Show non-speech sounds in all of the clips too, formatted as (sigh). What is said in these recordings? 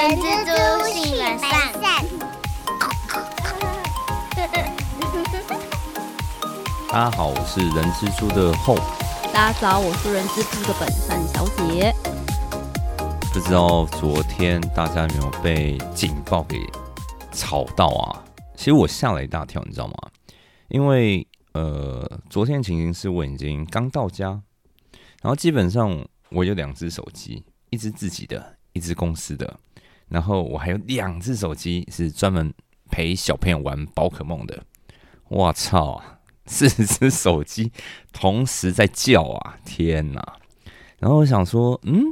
人蜘蛛性本善。大家好，我是人蜘蛛的后。大家早，我是人蜘蛛的本善小姐。不知道昨天大家有没有被警报给吵到啊？其实我吓了一大跳，你知道吗？因为呃，昨天情形是我已经刚到家，然后基本上我有两只手机，一只自己的，一只公司的，然后我还有两只手机是专门陪小朋友玩宝可梦的。我操！四只手机同时在叫啊！天哪！然后我想说，嗯，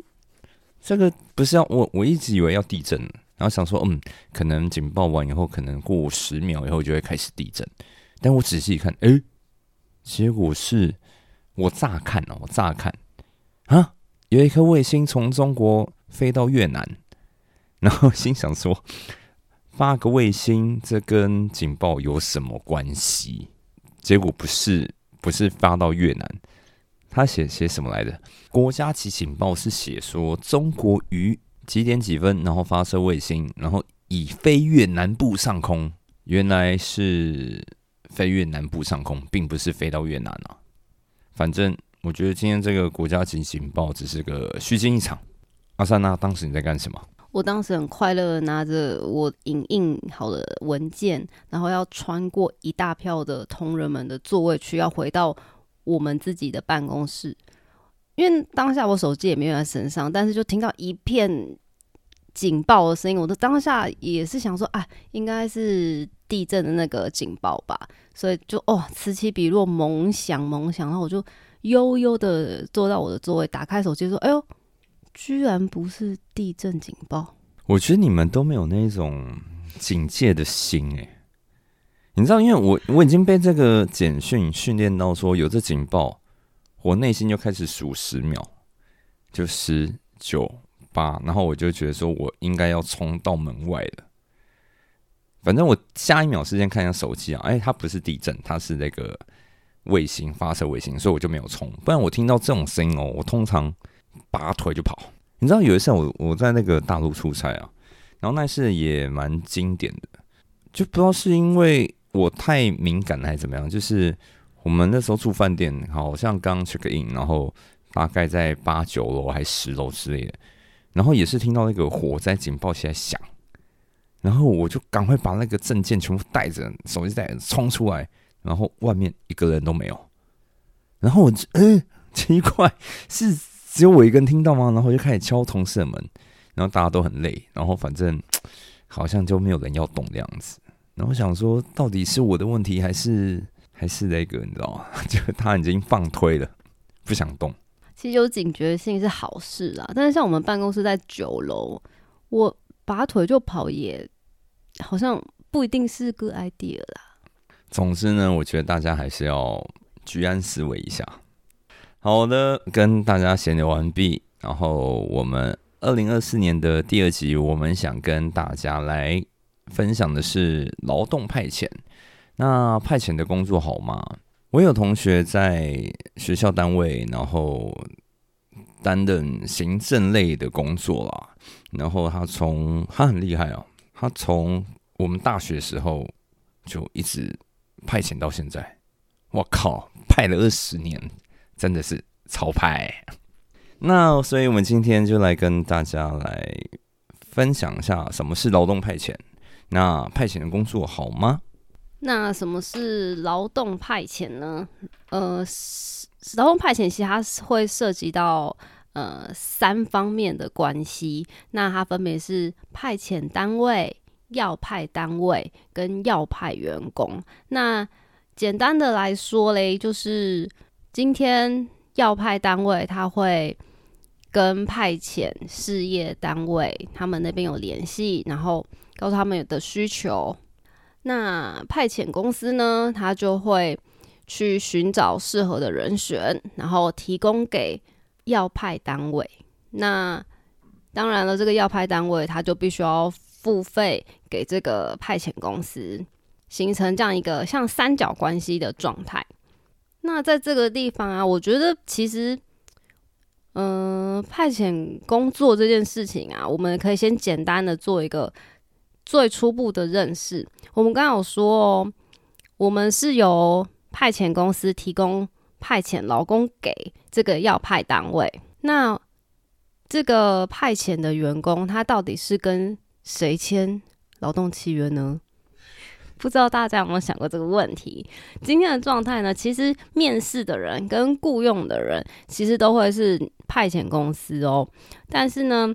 这个不是要我？我一直以为要地震，然后想说，嗯，可能警报完以后，可能过十秒以后就会开始地震。但我仔细一看，哎，结果是我乍看哦，我乍看啊，有一颗卫星从中国飞到越南，然后心想说，发个卫星，这跟警报有什么关系？结果不是不是发到越南，他写写什么来着？国家级警报是写说中国于几点几分，然后发射卫星，然后已飞越南部上空。原来是飞越南部上空，并不是飞到越南啊。反正我觉得今天这个国家级警报只是个虚惊一场。阿三娜，当时你在干什么？我当时很快乐，拿着我影印好的文件，然后要穿过一大票的同仁们的座位区，要回到我们自己的办公室。因为当下我手机也没有在身上，但是就听到一片警报的声音，我的当下也是想说，啊，应该是地震的那个警报吧，所以就哦，此起彼落，猛响猛响，然后我就悠悠的坐到我的座位，打开手机说，哎呦。居然不是地震警报！我觉得你们都没有那种警戒的心哎。你知道，因为我我已经被这个简讯训练到说有这警报，我内心就开始数十秒，就十九八，然后我就觉得说我应该要冲到门外了。反正我下一秒时间看一下手机啊，哎，它不是地震，它是那个卫星发射卫星，所以我就没有冲。不然我听到这种声音哦，我通常。拔腿就跑，你知道有一次我我在那个大陆出差啊，然后那次也蛮经典的，就不知道是因为我太敏感还是怎么样，就是我们那时候住饭店，好像刚 check in，然后大概在八九楼还十楼之类的，然后也是听到那个火灾警报器在响，然后我就赶快把那个证件全部带着，手机带冲出来，然后外面一个人都没有，然后我就嗯奇怪是。只有我一个人听到吗？然后就开始敲同事的门，然后大家都很累，然后反正 (tsk) 好像就没有人要动的样子。然后想说，到底是我的问题，还是还是那个你知道吗？(laughs) 就他已经放推了，不想动。其实有警觉性是好事啦，但是像我们办公室在九楼，我拔腿就跑，也好像不一定是个 idea 啦。总之呢，我觉得大家还是要居安思危一下。好的，跟大家闲聊完毕。然后我们二零二四年的第二集，我们想跟大家来分享的是劳动派遣。那派遣的工作好吗？我有同学在学校单位，然后担任行政类的工作啦。然后他从他很厉害哦，他从我们大学时候就一直派遣到现在。我靠，派了二十年。真的是超派，那所以我们今天就来跟大家来分享一下什么是劳动派遣。那派遣的工作好吗？那什么是劳动派遣呢？呃，劳动派遣其实它会涉及到呃三方面的关系。那它分别是派遣单位、要派单位跟要派员工。那简单的来说嘞，就是。今天要派单位，他会跟派遣事业单位他们那边有联系，然后告诉他们有的需求。那派遣公司呢，他就会去寻找适合的人选，然后提供给要派单位。那当然了，这个要派单位他就必须要付费给这个派遣公司，形成这样一个像三角关系的状态。那在这个地方啊，我觉得其实，嗯，派遣工作这件事情啊，我们可以先简单的做一个最初步的认识。我们刚刚有说哦，我们是由派遣公司提供派遣劳工给这个要派单位，那这个派遣的员工他到底是跟谁签劳动契约呢？不知道大家有没有想过这个问题？今天的状态呢？其实面试的人跟雇佣的人，其实都会是派遣公司哦。但是呢，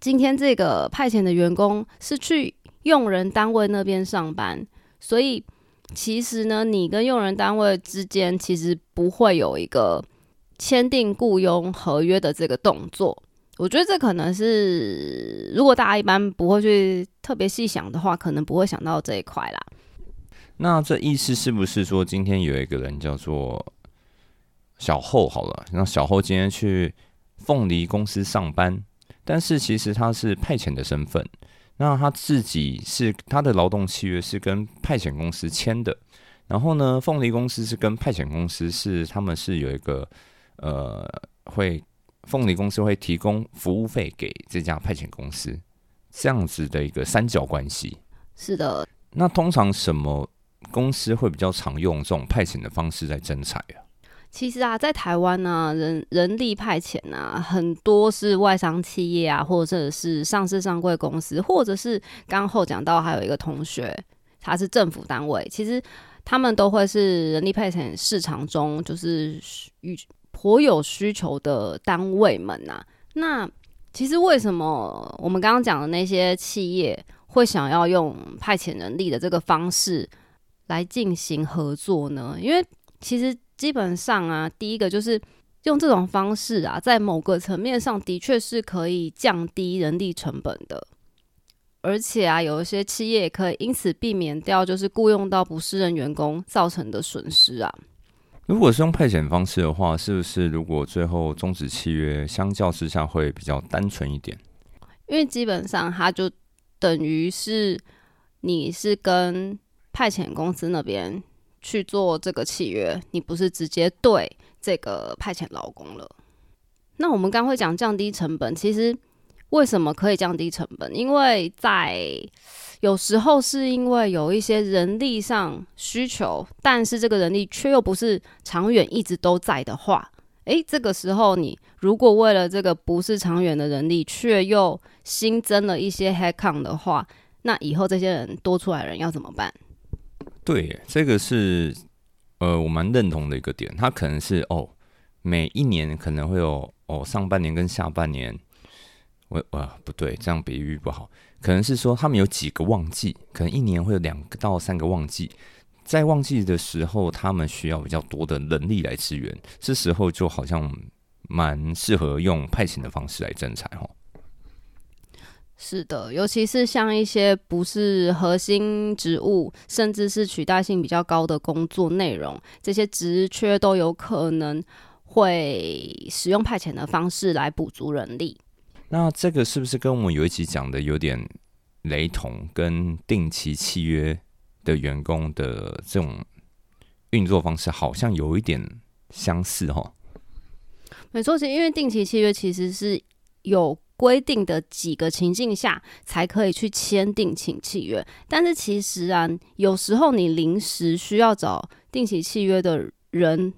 今天这个派遣的员工是去用人单位那边上班，所以其实呢，你跟用人单位之间其实不会有一个签订雇佣合约的这个动作。我觉得这可能是，如果大家一般不会去特别细想的话，可能不会想到这一块啦。那这意思是不是说，今天有一个人叫做小厚好了，那小厚今天去凤梨公司上班，但是其实他是派遣的身份，那他自己是他的劳动契约是跟派遣公司签的，然后呢，凤梨公司是跟派遣公司是他们是有一个呃会。凤梨公司会提供服务费给这家派遣公司，这样子的一个三角关系。是的。那通常什么公司会比较常用这种派遣的方式在征才啊？其实啊，在台湾呢，人人力派遣啊，很多是外商企业啊，或者是上市上柜公司，或者是刚后讲到还有一个同学，他是政府单位，其实他们都会是人力派遣市场中就是与。颇有需求的单位们呐，那其实为什么我们刚刚讲的那些企业会想要用派遣人力的这个方式来进行合作呢？因为其实基本上啊，第一个就是用这种方式啊，在某个层面上的确是可以降低人力成本的，而且啊，有一些企业可以因此避免掉就是雇佣到不适任员工造成的损失啊。如果是用派遣方式的话，是不是如果最后终止契约，相较之下会比较单纯一点？因为基本上它就等于是你是跟派遣公司那边去做这个契约，你不是直接对这个派遣劳工了。那我们刚会讲降低成本，其实为什么可以降低成本？因为在有时候是因为有一些人力上需求，但是这个人力却又不是长远一直都在的话，诶，这个时候你如果为了这个不是长远的人力，却又新增了一些 head count 的话，那以后这些人多出来人要怎么办？对，这个是呃我蛮认同的一个点，他可能是哦每一年可能会有哦上半年跟下半年，我啊不对，这样比喻不好。可能是说他们有几个旺季，可能一年会有两个到三个旺季，在旺季的时候，他们需要比较多的人力来支援，这时候就好像蛮适合用派遣的方式来征才哦。是的，尤其是像一些不是核心职务，甚至是取代性比较高的工作内容，这些职缺都有可能会使用派遣的方式来补足人力。那这个是不是跟我们有一集讲的有点雷同？跟定期契约的员工的这种运作方式好像有一点相似哈？没错，是因为定期契约其实是有规定的几个情境下才可以去签定期契约，但是其实啊，有时候你临时需要找定期契约的人。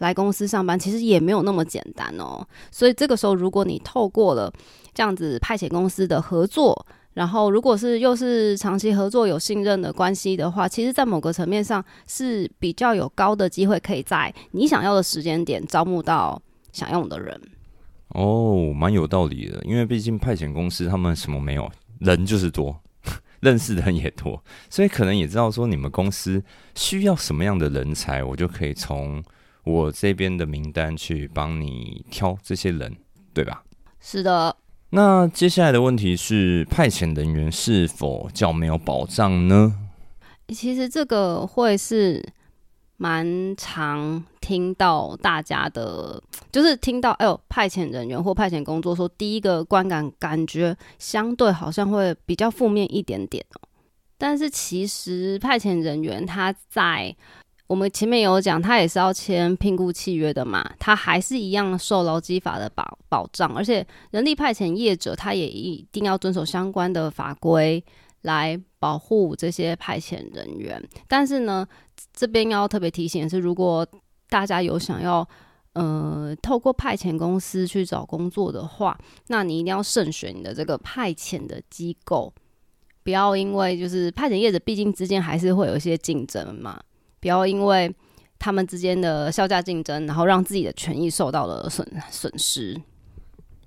来公司上班其实也没有那么简单哦，所以这个时候如果你透过了这样子派遣公司的合作，然后如果是又是长期合作有信任的关系的话，其实，在某个层面上是比较有高的机会可以在你想要的时间点招募到想用的人。哦，蛮有道理的，因为毕竟派遣公司他们什么没有，人就是多，(laughs) 认识的人也多，所以可能也知道说你们公司需要什么样的人才，我就可以从。我这边的名单去帮你挑这些人，对吧？是的。那接下来的问题是，派遣人员是否较没有保障呢？其实这个会是蛮常听到大家的，就是听到哎呦，派遣人员或派遣工作，说第一个观感感觉相对好像会比较负面一点点哦。但是其实派遣人员他在我们前面有讲，他也是要签聘雇契约的嘛，他还是一样受劳基法的保保障，而且人力派遣业者他也一定要遵守相关的法规来保护这些派遣人员。但是呢，这边要特别提醒的是，如果大家有想要呃透过派遣公司去找工作的话，那你一定要慎选你的这个派遣的机构，不要因为就是派遣业者毕竟之间还是会有一些竞争嘛。不要因为他们之间的销价竞争，然后让自己的权益受到了损损失。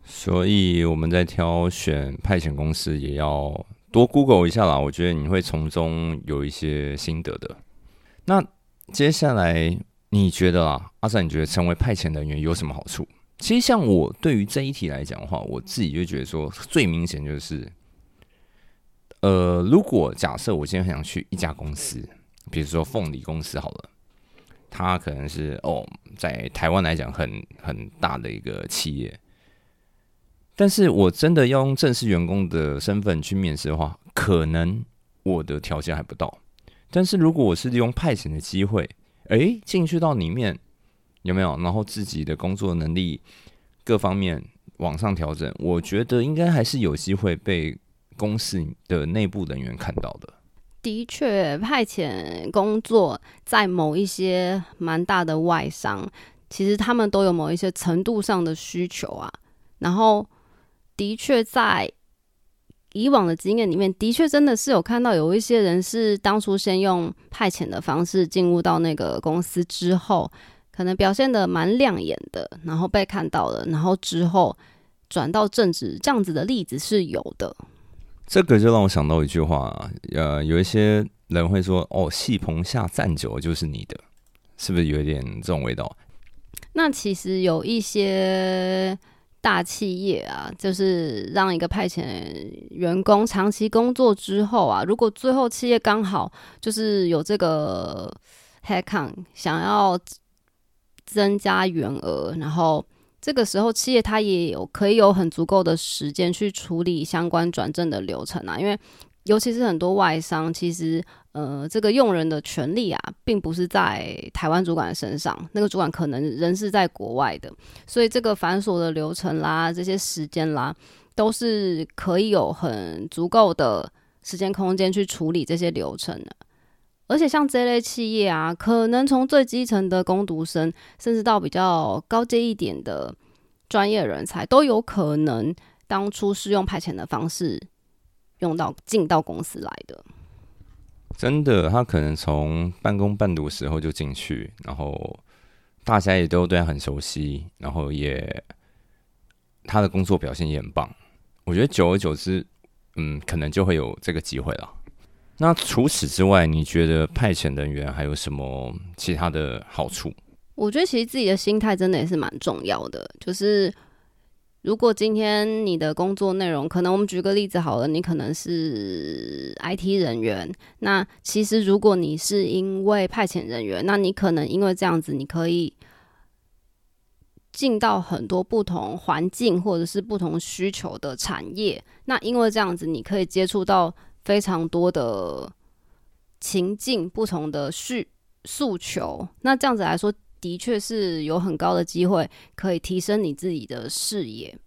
所以我们在挑选派遣公司，也要多 Google 一下啦。我觉得你会从中有一些心得的。那接下来你觉得啊，阿三，你觉得成为派遣人员有什么好处？其实像我对于这一题来讲的话，我自己就觉得说，最明显就是，呃，如果假设我今天很想去一家公司。比如说凤梨公司好了，它可能是哦，在台湾来讲很很大的一个企业，但是我真的要用正式员工的身份去面试的话，可能我的条件还不到。但是如果我是利用派遣的机会，诶，进去到里面有没有？然后自己的工作能力各方面往上调整，我觉得应该还是有机会被公司的内部人员看到的。的确，派遣工作在某一些蛮大的外商，其实他们都有某一些程度上的需求啊。然后，的确在以往的经验里面，的确真的是有看到有一些人是当初先用派遣的方式进入到那个公司之后，可能表现的蛮亮眼的，然后被看到了，然后之后转到正职这样子的例子是有的。这个就让我想到一句话，呃，有一些人会说：“哦，戏棚下站久了就是你的，是不是有一点这种味道？”那其实有一些大企业啊，就是让一个派遣员工长期工作之后啊，如果最后企业刚好就是有这个 headcount 想要增加员额，然后。这个时候，企业它也有可以有很足够的时间去处理相关转正的流程啊，因为尤其是很多外商，其实呃，这个用人的权利啊，并不是在台湾主管身上，那个主管可能人是在国外的，所以这个繁琐的流程啦，这些时间啦，都是可以有很足够的时间空间去处理这些流程的。而且像这类企业啊，可能从最基层的工读生，甚至到比较高阶一点的专业人才，都有可能当初是用派遣的方式用到进到公司来的。真的，他可能从半工半读时候就进去，然后大家也都对他很熟悉，然后也他的工作表现也很棒。我觉得久而久之，嗯，可能就会有这个机会了。那除此之外，你觉得派遣人员还有什么其他的好处？我觉得其实自己的心态真的也是蛮重要的。就是如果今天你的工作内容，可能我们举个例子好了，你可能是 IT 人员，那其实如果你是因为派遣人员，那你可能因为这样子，你可以进到很多不同环境或者是不同需求的产业。那因为这样子，你可以接触到。非常多的情境，不同的需诉求，那这样子来说，的确是有很高的机会可以提升你自己的视野。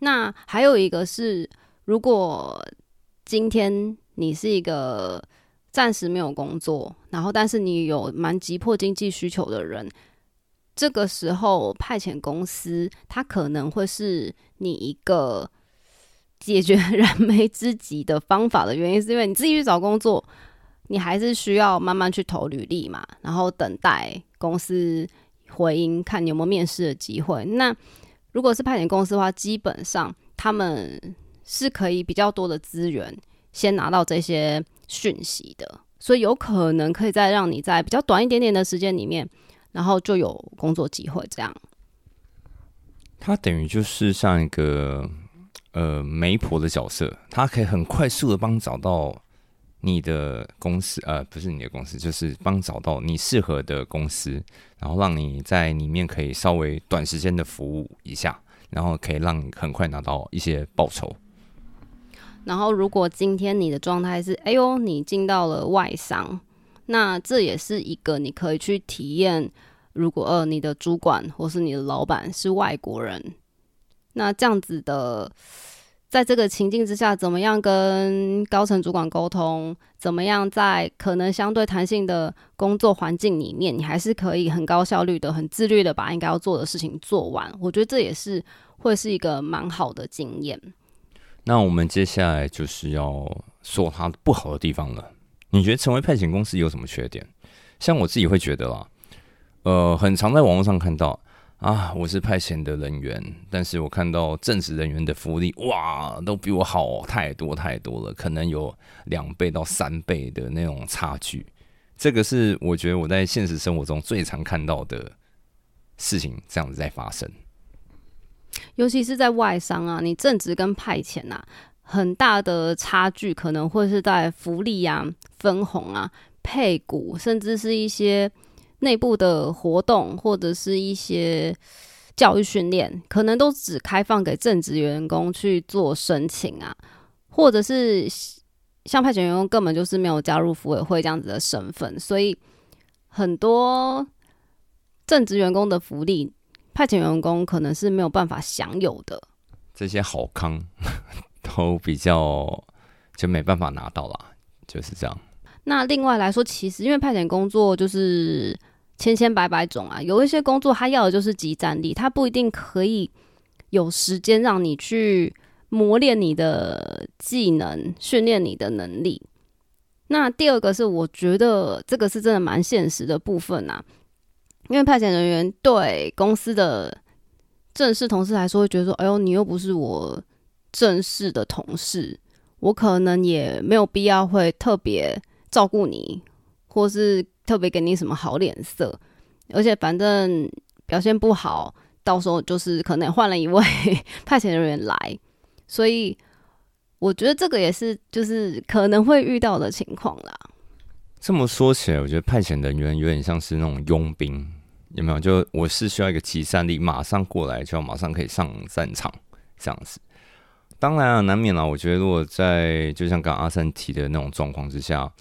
那还有一个是，如果今天你是一个暂时没有工作，然后但是你有蛮急迫经济需求的人，这个时候派遣公司，它可能会是你一个。解决燃眉之急的方法的原因，(laughs) 是因为你自己去找工作，你还是需要慢慢去投履历嘛，然后等待公司回音，看你有没有面试的机会。那如果是派遣公司的话，基本上他们是可以比较多的资源先拿到这些讯息的，所以有可能可以再让你在比较短一点点的时间里面，然后就有工作机会。这样，它等于就是像一个。呃，媒婆的角色，他可以很快速的帮找到你的公司，呃，不是你的公司，就是帮找到你适合的公司，然后让你在里面可以稍微短时间的服务一下，然后可以让你很快拿到一些报酬。然后，如果今天你的状态是，哎呦，你进到了外商，那这也是一个你可以去体验，如果呃你的主管或是你的老板是外国人，那这样子的。在这个情境之下，怎么样跟高层主管沟通？怎么样在可能相对弹性的工作环境里面，你还是可以很高效率的、很自律的把应该要做的事情做完？我觉得这也是会是一个蛮好的经验。那我们接下来就是要说它不好的地方了。你觉得成为派遣公司有什么缺点？像我自己会觉得啦，呃，很常在网络上看到。啊，我是派遣的人员，但是我看到正职人员的福利，哇，都比我好太多太多了，可能有两倍到三倍的那种差距。这个是我觉得我在现实生活中最常看到的事情，这样子在发生。尤其是在外商啊，你正职跟派遣啊，很大的差距可能会是在福利啊、分红啊、配股，甚至是一些。内部的活动或者是一些教育训练，可能都只开放给正职员工去做申请啊，或者是像派遣员工根本就是没有加入服委会这样子的身份，所以很多正职员工的福利，派遣员工可能是没有办法享有的。这些好康 (laughs) 都比较就没办法拿到啦，就是这样。那另外来说，其实因为派遣工作就是。千千百百种啊，有一些工作他要的就是集战力，他不一定可以有时间让你去磨练你的技能，训练你的能力。那第二个是，我觉得这个是真的蛮现实的部分啊，因为派遣人员对公司的正式同事来说，会觉得说：“哎呦，你又不是我正式的同事，我可能也没有必要会特别照顾你，或是。”特别给你什么好脸色，而且反正表现不好，到时候就是可能换了一位 (laughs) 派遣人员来，所以我觉得这个也是就是可能会遇到的情况啦。这么说起来，我觉得派遣人员有点像是那种佣兵，有没有？就我是需要一个集散力，马上过来就要马上可以上战场这样子。当然啊，难免了。我觉得如果在就像刚阿三提的那种状况之下。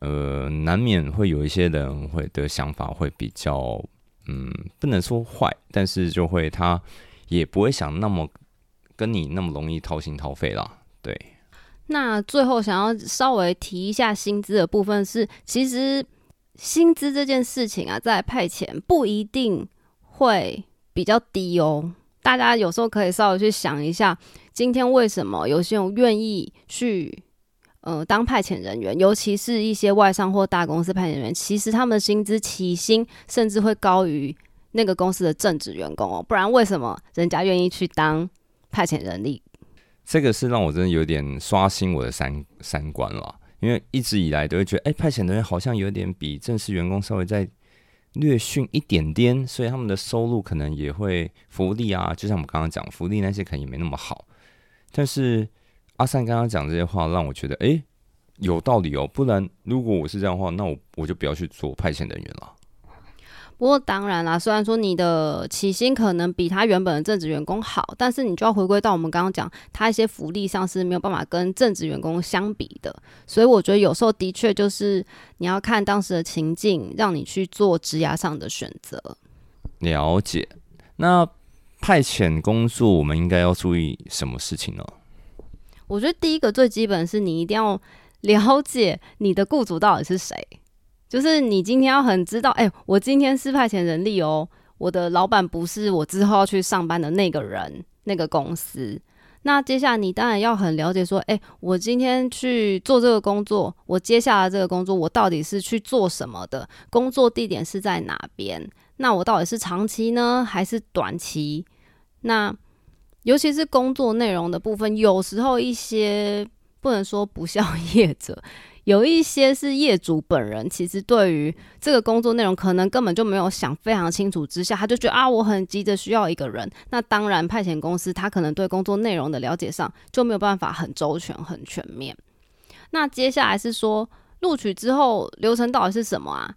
呃，难免会有一些人会的想法会比较，嗯，不能说坏，但是就会他也不会想那么跟你那么容易掏心掏肺啦。对。那最后想要稍微提一下薪资的部分是，其实薪资这件事情啊，在派遣不一定会比较低哦。大家有时候可以稍微去想一下，今天为什么有些人愿意去。呃，当派遣人员，尤其是一些外商或大公司派遣人员，其实他们的薪资起薪甚至会高于那个公司的正职员工哦。不然为什么人家愿意去当派遣人力？这个是让我真的有点刷新我的三三观了。因为一直以来都会觉得，哎，派遣人员好像有点比正式员工稍微再略逊一点点，所以他们的收入可能也会福利啊，就像我们刚刚讲福利那些可能也没那么好，但是。阿善刚刚讲这些话，让我觉得哎，有道理哦。不然，如果我是这样的话，那我我就不要去做派遣人员了。不过当然啦，虽然说你的起薪可能比他原本的正职员工好，但是你就要回归到我们刚刚讲，他一些福利上是没有办法跟正职员工相比的。所以我觉得有时候的确就是你要看当时的情境，让你去做职涯上的选择。了解。那派遣工作，我们应该要注意什么事情呢？我觉得第一个最基本是你一定要了解你的雇主到底是谁，就是你今天要很知道，哎，我今天是派遣人力哦，我的老板不是我之后要去上班的那个人，那个公司。那接下来你当然要很了解，说，哎，我今天去做这个工作，我接下来这个工作我到底是去做什么的？工作地点是在哪边？那我到底是长期呢，还是短期？那尤其是工作内容的部分，有时候一些不能说不孝业者，(laughs) 有一些是业主本人，其实对于这个工作内容，可能根本就没有想非常清楚之下，他就觉得啊，我很急着需要一个人。那当然，派遣公司他可能对工作内容的了解上就没有办法很周全、很全面。那接下来是说录取之后流程到底是什么啊？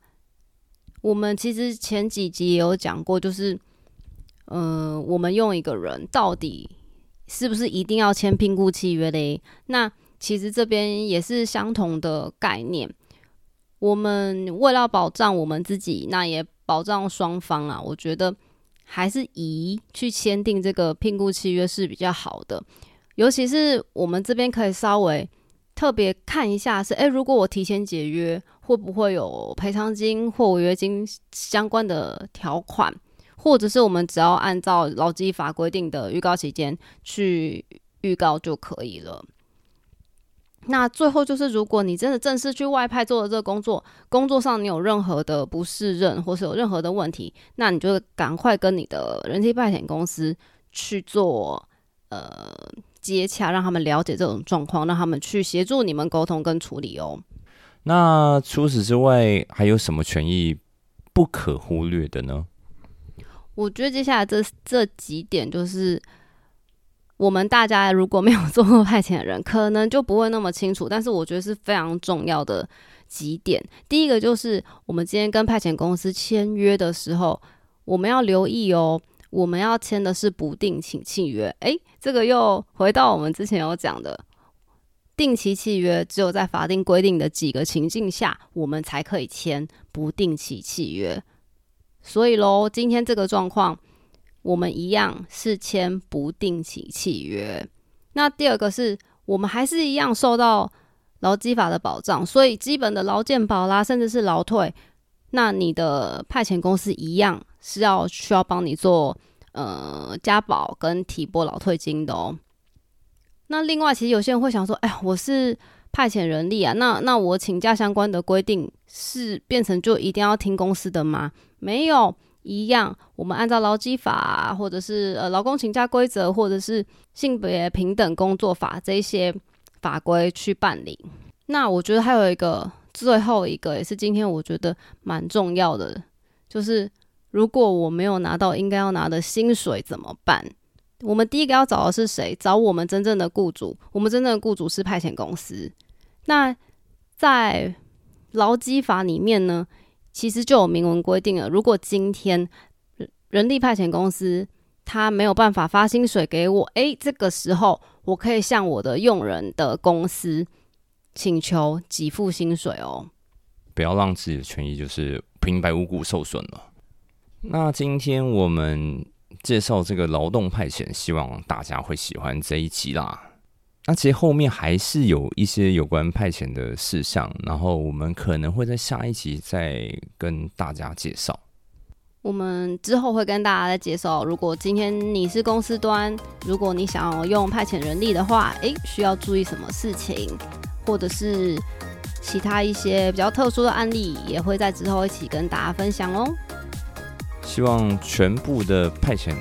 我们其实前几集也有讲过，就是。嗯，我们用一个人到底是不是一定要签聘雇契约嘞？那其实这边也是相同的概念。我们为了保障我们自己，那也保障双方啊，我觉得还是以去签订这个聘雇契约是比较好的。尤其是我们这边可以稍微特别看一下，是诶，如果我提前解约，会不会有赔偿金或违约金相关的条款？或者是我们只要按照劳基法规定的预告期间去预告就可以了。那最后就是，如果你真的正式去外派做的这个工作，工作上你有任何的不适任，或是有任何的问题，那你就赶快跟你的人力派遣公司去做呃接洽，让他们了解这种状况，让他们去协助你们沟通跟处理哦。那除此之外，还有什么权益不可忽略的呢？我觉得接下来这这几点就是。我们大家如果没有 (laughs) 做过派遣的人，可能就不会那么清楚。但是我觉得是非常重要的几点。第一个就是，我们今天跟派遣公司签约的时候，我们要留意哦，我们要签的是不定期契约。诶，这个又回到我们之前有讲的，定期契约只有在法定规定的几个情境下，我们才可以签不定期契约。所以喽，今天这个状况。我们一样是签不定期契约。那第二个是我们还是一样受到劳基法的保障，所以基本的劳健保啦，甚至是劳退，那你的派遣公司一样是要需要帮你做呃加保跟提拨劳退金的哦。那另外，其实有些人会想说，哎，我是派遣人力啊，那那我请假相关的规定是变成就一定要听公司的吗？没有。一样，我们按照劳基法，或者是呃劳工请假规则，或者是性别平等工作法这些法规去办理。那我觉得还有一个最后一个，也是今天我觉得蛮重要的，就是如果我没有拿到应该要拿的薪水怎么办？我们第一个要找的是谁？找我们真正的雇主。我们真正的雇主是派遣公司。那在劳基法里面呢？其实就有明文规定了，如果今天人力派遣公司他没有办法发薪水给我，诶，这个时候我可以向我的用人的公司请求给付薪水哦。不要让自己的权益就是平白无故受损了。那今天我们介绍这个劳动派遣，希望大家会喜欢这一集啦。那其实后面还是有一些有关派遣的事项，然后我们可能会在下一集再跟大家介绍。我们之后会跟大家再介绍，如果今天你是公司端，如果你想要用派遣人力的话，诶，需要注意什么事情，或者是其他一些比较特殊的案例，也会在之后一起跟大家分享哦。希望全部的派遣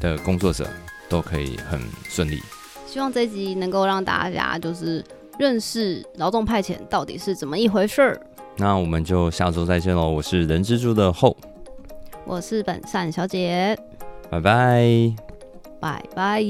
的工作者都可以很顺利。希望这集能够让大家就是认识劳动派遣到底是怎么一回事儿。那我们就下周再见喽！我是人蜘蛛的后，我是本善小姐，拜拜，拜拜。